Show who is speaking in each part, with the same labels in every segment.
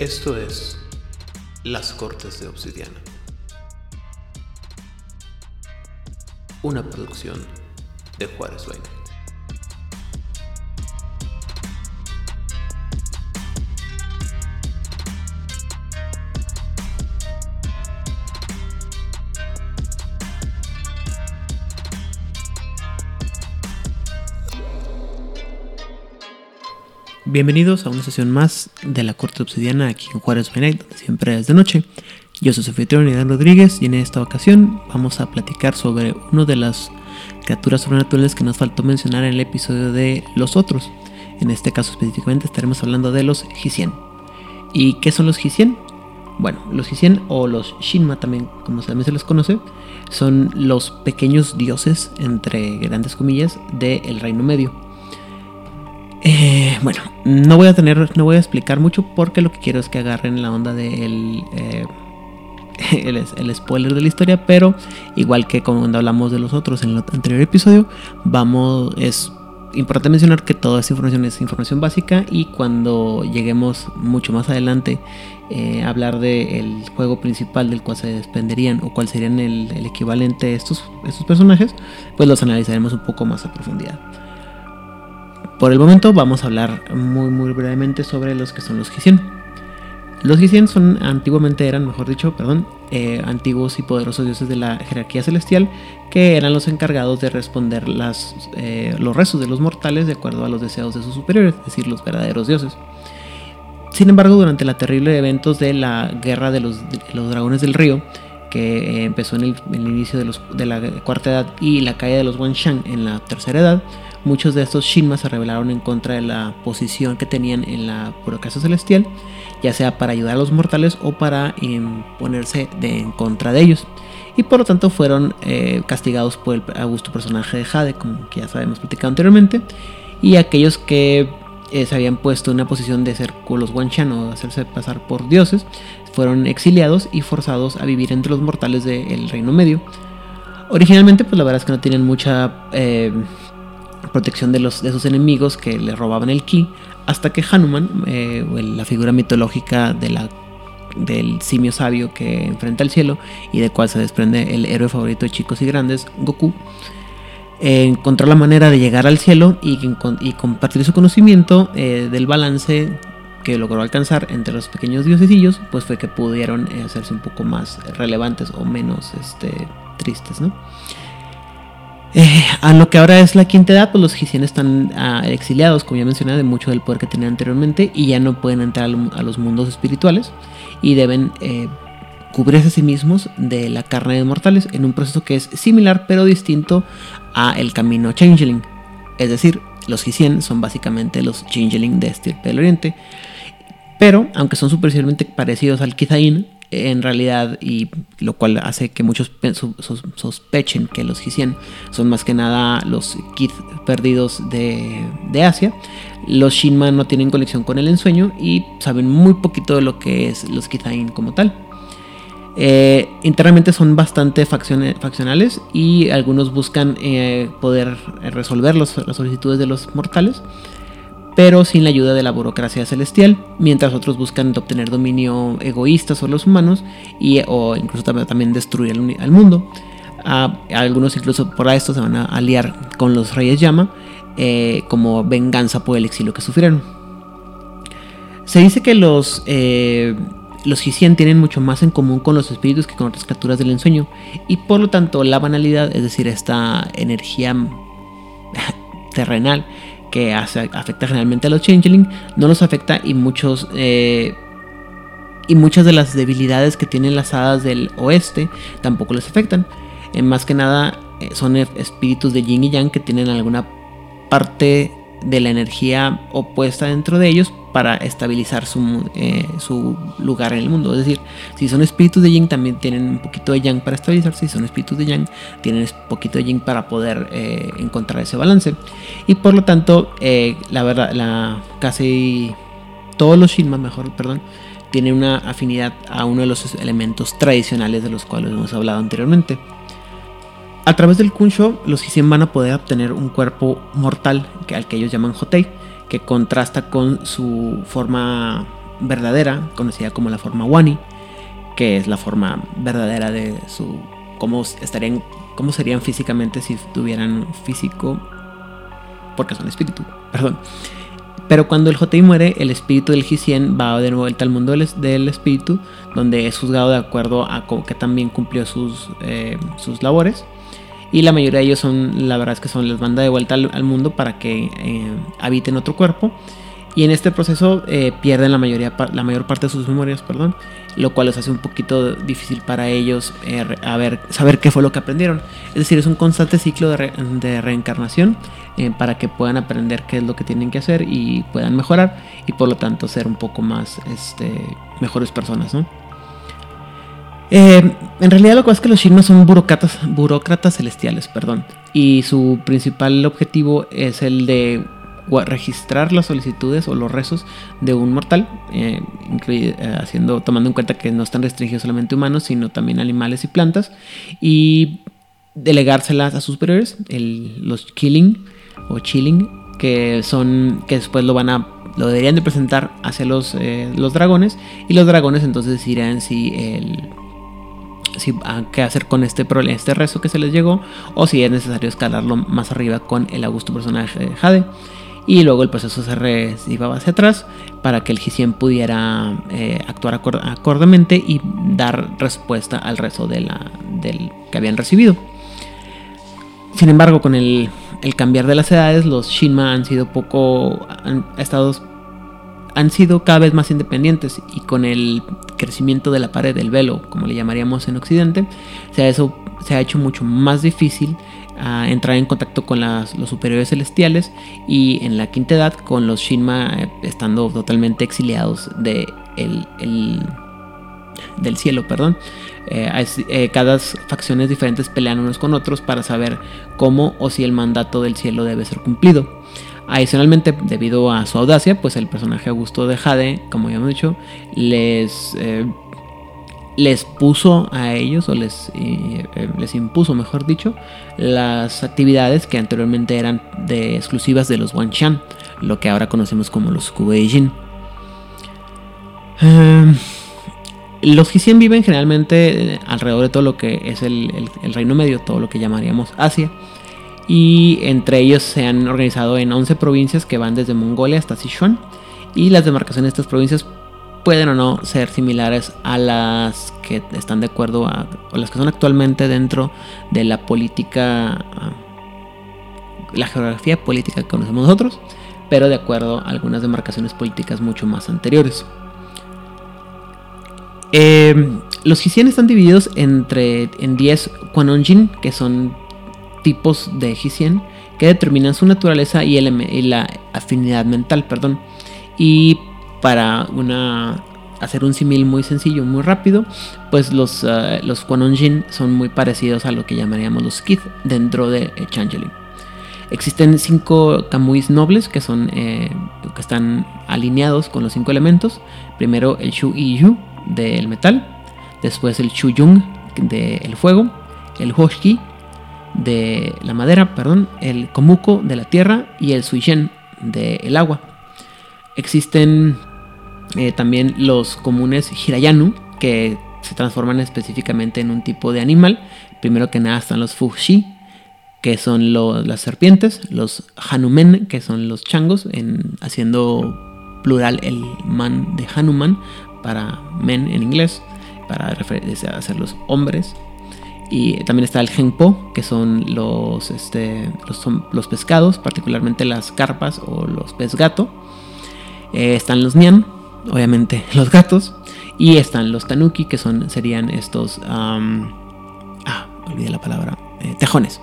Speaker 1: Esto es Las Cortes de Obsidiana. Una producción de Juárez Vaina. Bienvenidos a una sesión más de la Corte Obsidiana aquí en Juárez by donde siempre es de noche. Yo soy anfitrión Iván Rodríguez y en esta ocasión vamos a platicar sobre una de las criaturas sobrenaturales que nos faltó mencionar en el episodio de Los Otros. En este caso específicamente estaremos hablando de los Hisien. ¿Y qué son los Hisien? Bueno, los Hisien o los Shinma también, como también se les conoce, son los pequeños dioses, entre grandes comillas, del Reino Medio eh, bueno, no voy a tener, no voy a explicar mucho porque lo que quiero es que agarren la onda del eh, el, spoiler de la historia, pero igual que cuando hablamos de los otros en el anterior episodio, vamos, es importante mencionar que toda esta información es información básica y cuando lleguemos mucho más adelante eh, a hablar del juego principal del cual se desprenderían o cuál serían el, el equivalente a estos, estos personajes, pues los analizaremos un poco más a profundidad. Por el momento vamos a hablar muy muy brevemente sobre los que son los Gisien. Los Gisien son antiguamente eran, mejor dicho, perdón, eh, antiguos y poderosos dioses de la jerarquía celestial que eran los encargados de responder las, eh, los rezos de los mortales de acuerdo a los deseos de sus superiores, es decir, los verdaderos dioses. Sin embargo, durante la terrible eventos de la guerra de los, dragones del río, que eh, empezó en el, inicio de, de, la cuarta edad y la caída de los Wanshan en la tercera edad, Muchos de estos Shinmas se rebelaron en contra de la posición que tenían en la casa celestial, ya sea para ayudar a los mortales o para ponerse de, en contra de ellos. Y por lo tanto fueron eh, castigados por el augusto personaje de Jade, como ya sabemos platicado anteriormente. Y aquellos que eh, se habían puesto en una posición de ser los Wanshan o hacerse pasar por dioses, fueron exiliados y forzados a vivir entre los mortales del Reino Medio. Originalmente, pues la verdad es que no tienen mucha eh, protección de, los, de sus enemigos que le robaban el ki, hasta que Hanuman, eh, la figura mitológica de la, del simio sabio que enfrenta el cielo y de cual se desprende el héroe favorito de chicos y grandes, Goku, encontró la manera de llegar al cielo y, compartir su conocimiento eh, del balance que logró alcanzar entre los pequeños diosecillos, pues fue que pudieron eh, hacerse un poco más relevantes o menos este, tristes, ¿no? Eh, a lo que ahora es la quinta edad, pues los Gisien están ah, exiliados, como ya mencioné, de mucho del poder que tenían anteriormente y ya no pueden entrar a los mundos espirituales y deben eh, cubrirse a sí mismos de la carne de mortales en un proceso que es similar pero distinto a el camino Changeling. Es decir, los Gisien son básicamente los Changeling de este del Oriente. Pero, aunque son superficialmente parecidos al Kizain, en realidad, y lo cual hace que muchos sospechen que los Gisien son más que nada los Kith perdidos de, Asia. Los Shinma no tienen conexión con el ensueño y saben muy poquito de lo que es los Kithain como tal. Eh, internamente son bastante faccionales y algunos buscan eh, poder resolver las solicitudes de los mortales pero sin la ayuda de la burocracia celestial, mientras otros buscan obtener dominio egoísta sobre los humanos y, o incluso también destruir al, mundo. algunos incluso por esto se van a aliar con los reyes llama eh, como venganza por el exilio que sufrieron. Se dice que los, eh, los tienen mucho más en común con los espíritus que con otras criaturas del ensueño y por lo tanto la banalidad, es decir, esta energía terrenal, que afecta generalmente a los changeling, no los afecta y muchos eh, y muchas de las debilidades que tienen las hadas del oeste tampoco les afectan. Eh, más que nada eh, son espíritus de yin y yang que tienen alguna parte de la energía opuesta dentro de ellos para estabilizar su, eh, su, lugar en el mundo. Es decir, si son espíritus de yin, también tienen un poquito de yang para estabilizarse. Si son espíritus de yang, tienen un poquito de yin para poder eh, encontrar ese balance. Y por lo tanto, eh, la verdad, la, casi todos los Shinma, mejor, perdón, tienen una afinidad a uno de los elementos tradicionales de los cuales hemos hablado anteriormente. A través del Kunsho, los Hisien van a poder obtener un cuerpo mortal, que, al que ellos llaman Hotei, que contrasta con su forma verdadera, conocida como la forma Wani, que es la forma verdadera de su cómo estarían cómo serían físicamente si tuvieran físico porque son espíritu, perdón. Pero cuando el Jotei muere, el espíritu del Jisien va de vuelta al mundo del, espíritu, donde es juzgado de acuerdo a que también cumplió sus, eh, sus labores. Y la mayoría de ellos son, la verdad es que son, les manda de vuelta al, mundo para que eh, habiten otro cuerpo. Y en este proceso eh, pierden la, mayoría, la mayor parte de sus memorias, perdón, lo cual les hace un poquito difícil para ellos eh, saber qué fue lo que aprendieron. Es decir, es un constante ciclo de, reencarnación eh, para que puedan aprender qué es lo que tienen que hacer y puedan mejorar y por lo tanto ser un poco más este, mejores personas. En realidad lo que es que los Shinma son burócratas, burócratas celestiales, perdón, y su principal objetivo es el de registrar las solicitudes o los rezos de un mortal, eh, eh, haciendo, tomando en cuenta que no están restringidos solamente humanos, sino también animales y plantas, y delegárselas a sus superiores, los killing o chilling, que son que después lo van a lo deberían de presentar hacia los, eh, los dragones y los dragones entonces dirán si el si qué hacer con este, este rezo que se les llegó o si es necesario escalarlo más arriba con el augusto personaje de Jade y luego el proceso se llevaba hacia atrás para que el Gisien pudiera eh, actuar acordemente y dar respuesta al rezo de la, del que habían recibido. Sin embargo, con el, cambiar de las edades, los Shinma han sido poco han, han sido cada vez más independientes y con el crecimiento de la pared del velo, como le llamaríamos en Occidente, se eso se ha hecho mucho más difícil a entrar en contacto con los superiores celestiales y en la quinta edad con los Shinma eh, estando totalmente exiliados de del cielo. Perdón. Eh, eh, cada facciones diferentes pelean unos con otros para saber cómo o si el mandato del cielo debe ser cumplido. Adicionalmente, debido a su audacia, pues el personaje Augusto de Jade, como ya hemos dicho, les les puso a ellos, o les, eh, eh, les impuso, mejor dicho, las actividades que anteriormente eran de, exclusivas de los Wanshan, lo que ahora conocemos como los Kubeijin. Em, los Hsien viven generalmente eh, alrededor de todo lo que es el, Reino Medio, todo lo que llamaríamos Asia. Y entre ellos se han organizado en 11 provincias que van desde Mongolia hasta Sichuan. Y las demarcaciones de estas provincias pueden o no ser similares a las que están de acuerdo a, o las que son actualmente dentro de la política, ah, la geografía política que conocemos nosotros, pero de acuerdo a algunas demarcaciones políticas mucho más anteriores. Em, los Hsien están divididos entre, en 10 Quanonjin, que son tipos de Hsien que determinan su naturaleza y, la afinidad mental, perdón. Y para una hacer un símil muy sencillo, muy rápido, pues los, uh, los son muy parecidos a lo que llamaríamos los Kith dentro de Changeling. Existen cinco Kamuis nobles que son eh, que están alineados con los cinco elementos. Primero el Shu y Yu del metal, después el Shu Yung del fuego, el Hoshki de la madera, perdón, el Komuko de la tierra y el Suishen del agua. Existen eh, también los comunes Hirayanu, que se transforman específicamente en un tipo de animal. Primero que nada están los Fushi, que son las serpientes, los Hanumen, que son los changos, en, haciendo plural el man de Hanuman para men en inglés, para ser los hombres. Y también está el Genpo, que son los, este, los, los pescados, particularmente las carpas o los pez gato. Eh, están los Nian, obviamente los gatos. Y están los tanuki, que son, serían estos... ah, olvidé la palabra. Eh, tejones,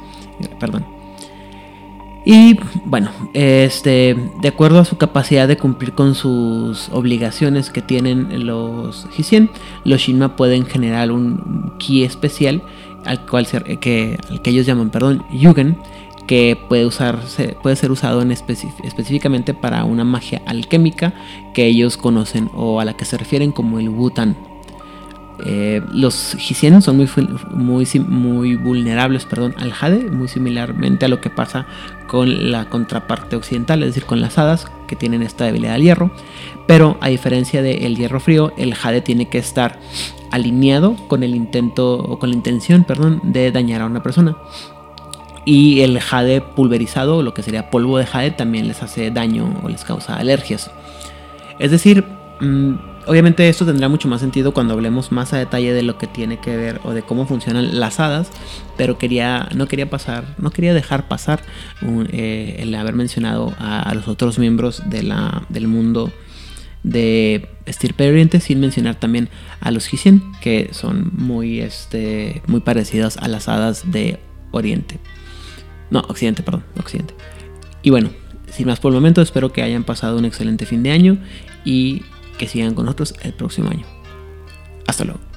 Speaker 1: perdón. Y bueno, este, de acuerdo a su capacidad de cumplir con sus obligaciones que tienen los Hisien, los Shinma pueden generar un ki especial al cual ser, que, ellos llaman, perdón, Yugen, que puede, usarse, puede ser usado en específicamente para una magia alquímica que ellos conocen o a la que se refieren como el Wutan. Eh, los Hsien son muy, muy, muy vulnerables perdón, al Jade, muy similarmente a lo que pasa con la contraparte occidental, es decir, con las hadas que tienen esta debilidad al hierro. Pero a diferencia del hierro frío, el jade tiene que estar alineado con el intento o con la intención, perdón, de dañar a una persona. Y el jade pulverizado, lo que sería polvo de jade, también les hace daño o les causa alergias. Es decir, mm, obviamente esto tendrá mucho más sentido cuando hablemos más a detalle de lo que tiene que ver o de cómo funcionan las hadas, pero quería, no quería pasar, no quería dejar pasar eh, el haber mencionado a, los otros miembros de la, del mundo de estirpe oriente sin mencionar también a los Hisien que son muy este muy parecidas a las hadas de oriente. No occidente perdón occidente. Y bueno sin más por el momento espero que hayan pasado un excelente fin de año y que sigan con nosotros el próximo año. Hasta luego